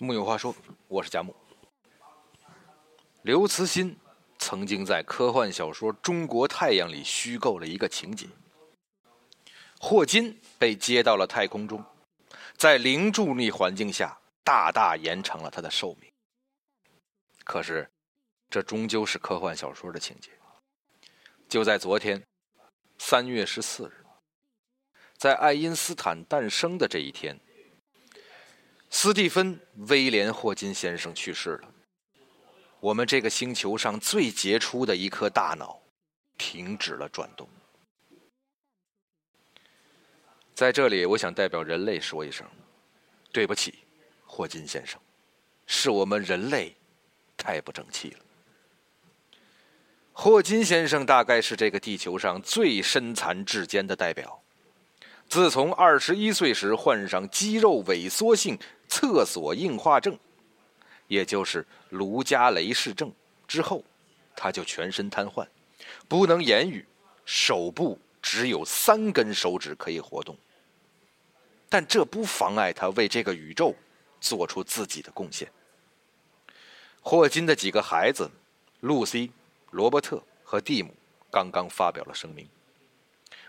木有话说，我是贾木。刘慈欣曾经在科幻小说《中国太阳》里虚构了一个情节：霍金被接到了太空中，在零重力环境下大大延长了他的寿命。可是，这终究是科幻小说的情节。就在昨天，三月十四日，在爱因斯坦诞生的这一天。斯蒂芬·威廉·霍金先生去世了。我们这个星球上最杰出的一颗大脑，停止了转动。在这里，我想代表人类说一声：对不起，霍金先生，是我们人类太不争气了。霍金先生大概是这个地球上最身残志坚的代表。自从二十一岁时患上肌肉萎缩性厕所硬化症，也就是卢加雷氏症之后，他就全身瘫痪，不能言语，手部只有三根手指可以活动。但这不妨碍他为这个宇宙做出自己的贡献。霍金的几个孩子，露西、罗伯特和蒂姆，刚刚发表了声明。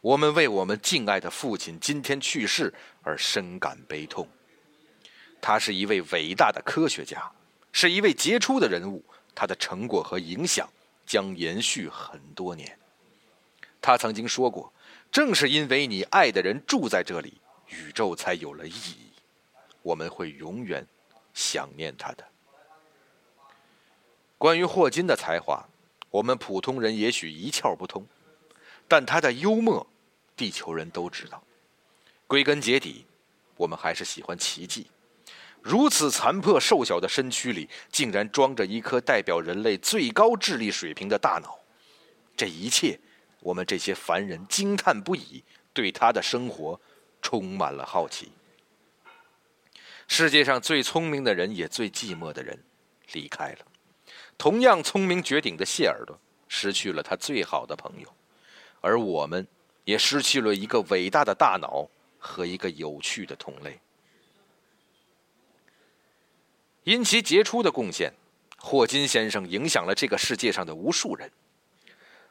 我们为我们敬爱的父亲今天去世而深感悲痛。他是一位伟大的科学家，是一位杰出的人物，他的成果和影响将延续很多年。他曾经说过：“正是因为你爱的人住在这里，宇宙才有了意义。我们会永远想念他的。”关于霍金的才华，我们普通人也许一窍不通。但他的幽默，地球人都知道。归根结底，我们还是喜欢奇迹。如此残破瘦小的身躯里，竟然装着一颗代表人类最高智力水平的大脑。这一切，我们这些凡人惊叹不已，对他的生活充满了好奇。世界上最聪明的人，也最寂寞的人，离开了。同样聪明绝顶的谢耳朵，失去了他最好的朋友。而我们，也失去了一个伟大的大脑和一个有趣的同类。因其杰出的贡献，霍金先生影响了这个世界上的无数人。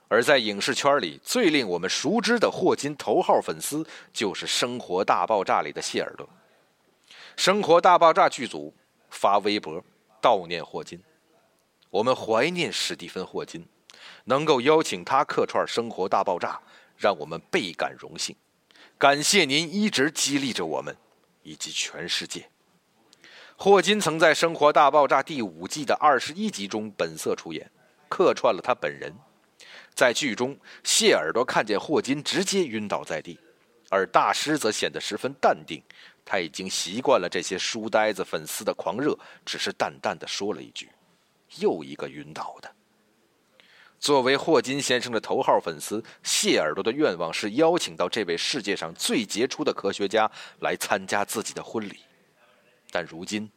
而在影视圈里，最令我们熟知的霍金头号粉丝，就是《生活大爆炸》里的谢耳朵。《生活大爆炸》剧组发微博悼念霍金，我们怀念史蒂芬·霍金。能够邀请他客串《生活大爆炸》，让我们倍感荣幸。感谢您一直激励着我们，以及全世界。霍金曾在《生活大爆炸》第五季的二十一集中本色出演，客串了他本人。在剧中，谢耳朵看见霍金直接晕倒在地，而大师则显得十分淡定。他已经习惯了这些书呆子粉丝的狂热，只是淡淡的说了一句：“又一个晕倒的。”作为霍金先生的头号粉丝，谢耳朵的愿望是邀请到这位世界上最杰出的科学家来参加自己的婚礼。但如今，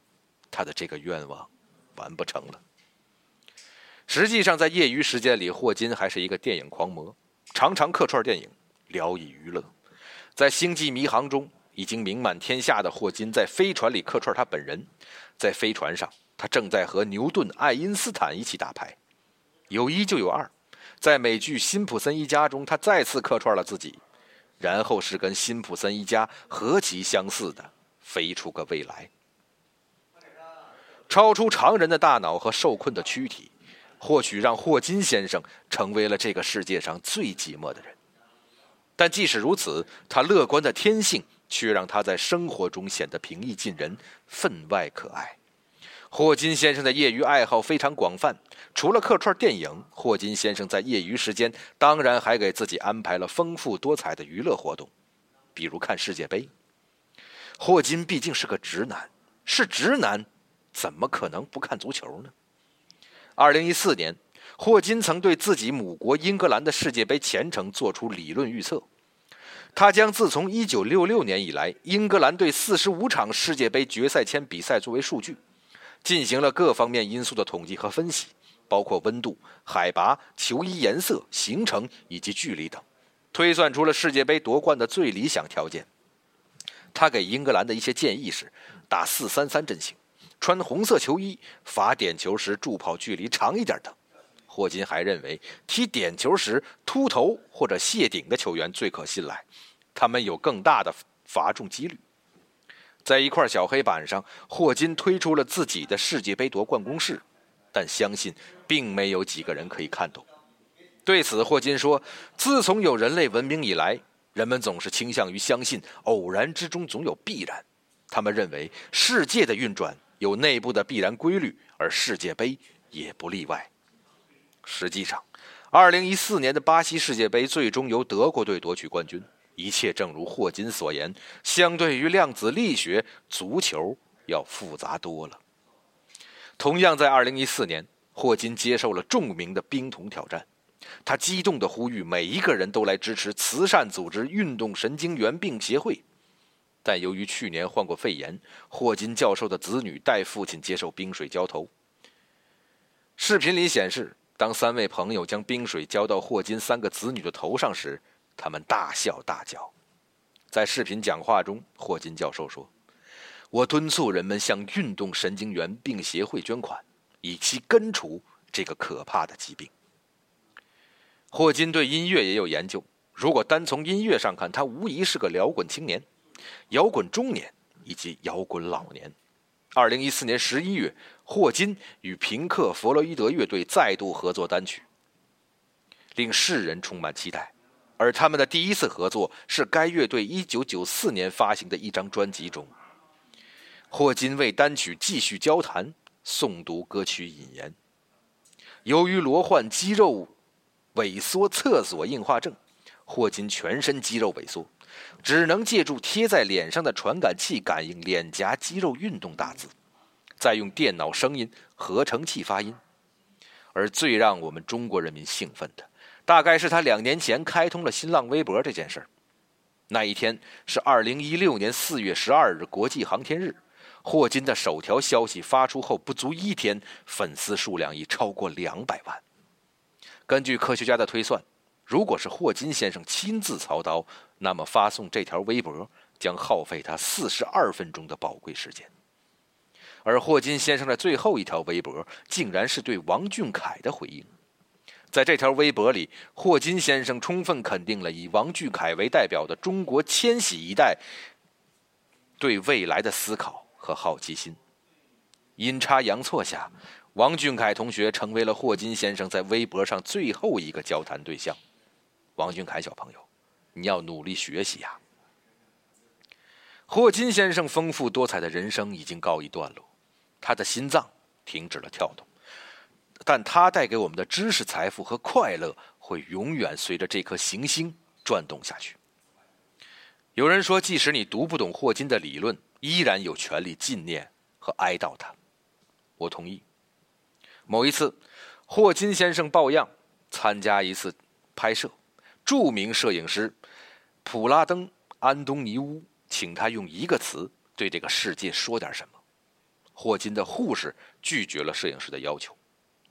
他的这个愿望完不成了。实际上，在业余时间里，霍金还是一个电影狂魔，常常客串电影，聊以娱乐。在《星际迷航》中，已经名满天下的霍金在飞船里客串他本人，在飞船上，他正在和牛顿、爱因斯坦一起打牌。有一就有二，在美剧《辛普森一家》中，他再次客串了自己，然后是跟辛普森一家何其相似的飞出个未来。超出常人的大脑和受困的躯体，或许让霍金先生成为了这个世界上最寂寞的人。但即使如此，他乐观的天性却让他在生活中显得平易近人、分外可爱。霍金先生的业余爱好非常广泛，除了客串电影，霍金先生在业余时间当然还给自己安排了丰富多彩的娱乐活动，比如看世界杯。霍金毕竟是个直男，是直男，怎么可能不看足球呢？二零一四年，霍金曾对自己母国英格兰的世界杯前程做出理论预测，他将自从一九六六年以来英格兰队四十五场世界杯决赛签比赛作为数据。进行了各方面因素的统计和分析，包括温度、海拔、球衣颜色、行程以及距离等，推算出了世界杯夺冠的最理想条件。他给英格兰的一些建议是：打四三三阵型，穿红色球衣、罚点球时助跑距离长一点等。霍金还认为，踢点球时秃头或者谢顶的球员最可信赖，他们有更大的罚中几率。在一块小黑板上，霍金推出了自己的世界杯夺冠公式，但相信并没有几个人可以看懂。对此，霍金说：“自从有人类文明以来，人们总是倾向于相信偶然之中总有必然。他们认为世界的运转有内部的必然规律，而世界杯也不例外。”实际上，2014年的巴西世界杯最终由德国队夺取冠军。一切正如霍金所言，相对于量子力学，足球要复杂多了。同样在2014年，霍金接受了著名的冰桶挑战，他激动地呼吁每一个人都来支持慈善组织运动神经元病协会。但由于去年患过肺炎，霍金教授的子女带父亲接受冰水浇头。视频里显示。当三位朋友将冰水浇到霍金三个子女的头上时，他们大笑大叫。在视频讲话中，霍金教授说：“我敦促人们向运动神经元病协会捐款，以期根除这个可怕的疾病。”霍金对音乐也有研究。如果单从音乐上看，他无疑是个摇滚青年、摇滚中年以及摇滚老年。二零一四年十一月，霍金与平克·弗洛伊德乐队再度合作单曲，令世人充满期待。而他们的第一次合作是该乐队一九九四年发行的一张专辑中。霍金为单曲继续交谈，诵读歌曲引言。由于罗患肌肉萎缩厕所硬化症，霍金全身肌肉萎缩。只能借助贴在脸上的传感器感应脸颊肌肉运动大字，再用电脑声音合成器发音。而最让我们中国人民兴奋的，大概是他两年前开通了新浪微博这件事儿。那一天是二零一六年四月十二日国际航天日，霍金的首条消息发出后不足一天，粉丝数量已超过两百万。根据科学家的推算。如果是霍金先生亲自操刀，那么发送这条微博将耗费他四十二分钟的宝贵时间。而霍金先生的最后一条微博，竟然是对王俊凯的回应。在这条微博里，霍金先生充分肯定了以王俊凯为代表的中国千禧一代对未来的思考和好奇心。阴差阳错下，王俊凯同学成为了霍金先生在微博上最后一个交谈对象。王俊凯小朋友，你要努力学习呀！霍金先生丰富多彩的人生已经告一段落，他的心脏停止了跳动，但他带给我们的知识财富和快乐会永远随着这颗行星转动下去。有人说，即使你读不懂霍金的理论，依然有权利纪念和哀悼他。我同意。某一次，霍金先生抱恙，参加一次拍摄。著名摄影师普拉登·安东尼乌请他用一个词对这个世界说点什么。霍金的护士拒绝了摄影师的要求。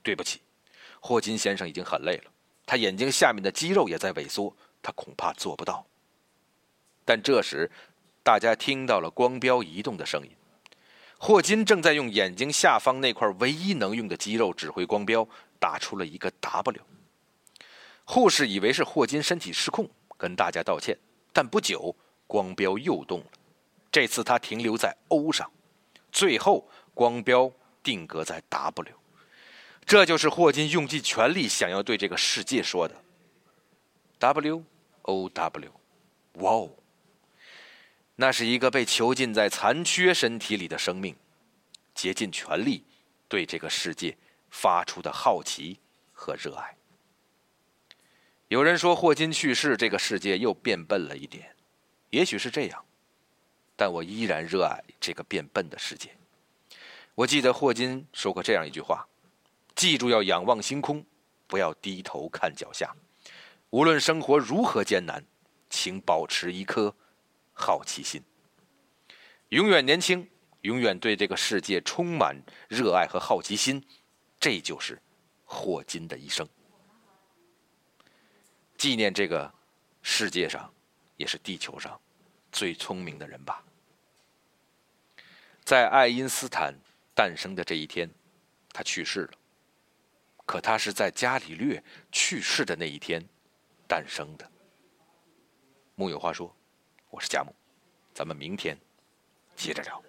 对不起，霍金先生已经很累了，他眼睛下面的肌肉也在萎缩，他恐怕做不到。但这时，大家听到了光标移动的声音。霍金正在用眼睛下方那块唯一能用的肌肉指挥光标，打出了一个 W。护士以为是霍金身体失控，跟大家道歉。但不久，光标又动了，这次他停留在 O 上，最后光标定格在 W。这就是霍金用尽全力想要对这个世界说的 W O W。哇哦！那是一个被囚禁在残缺身体里的生命，竭尽全力对这个世界发出的好奇和热爱。有人说霍金去世，这个世界又变笨了一点，也许是这样，但我依然热爱这个变笨的世界。我记得霍金说过这样一句话：“记住要仰望星空，不要低头看脚下。无论生活如何艰难，请保持一颗好奇心，永远年轻，永远对这个世界充满热爱和好奇心。这就是霍金的一生。”纪念这个世界上，也是地球上最聪明的人吧。在爱因斯坦诞生的这一天，他去世了。可他是在伽利略去世的那一天诞生的。木有话说，我是贾木，咱们明天接着聊。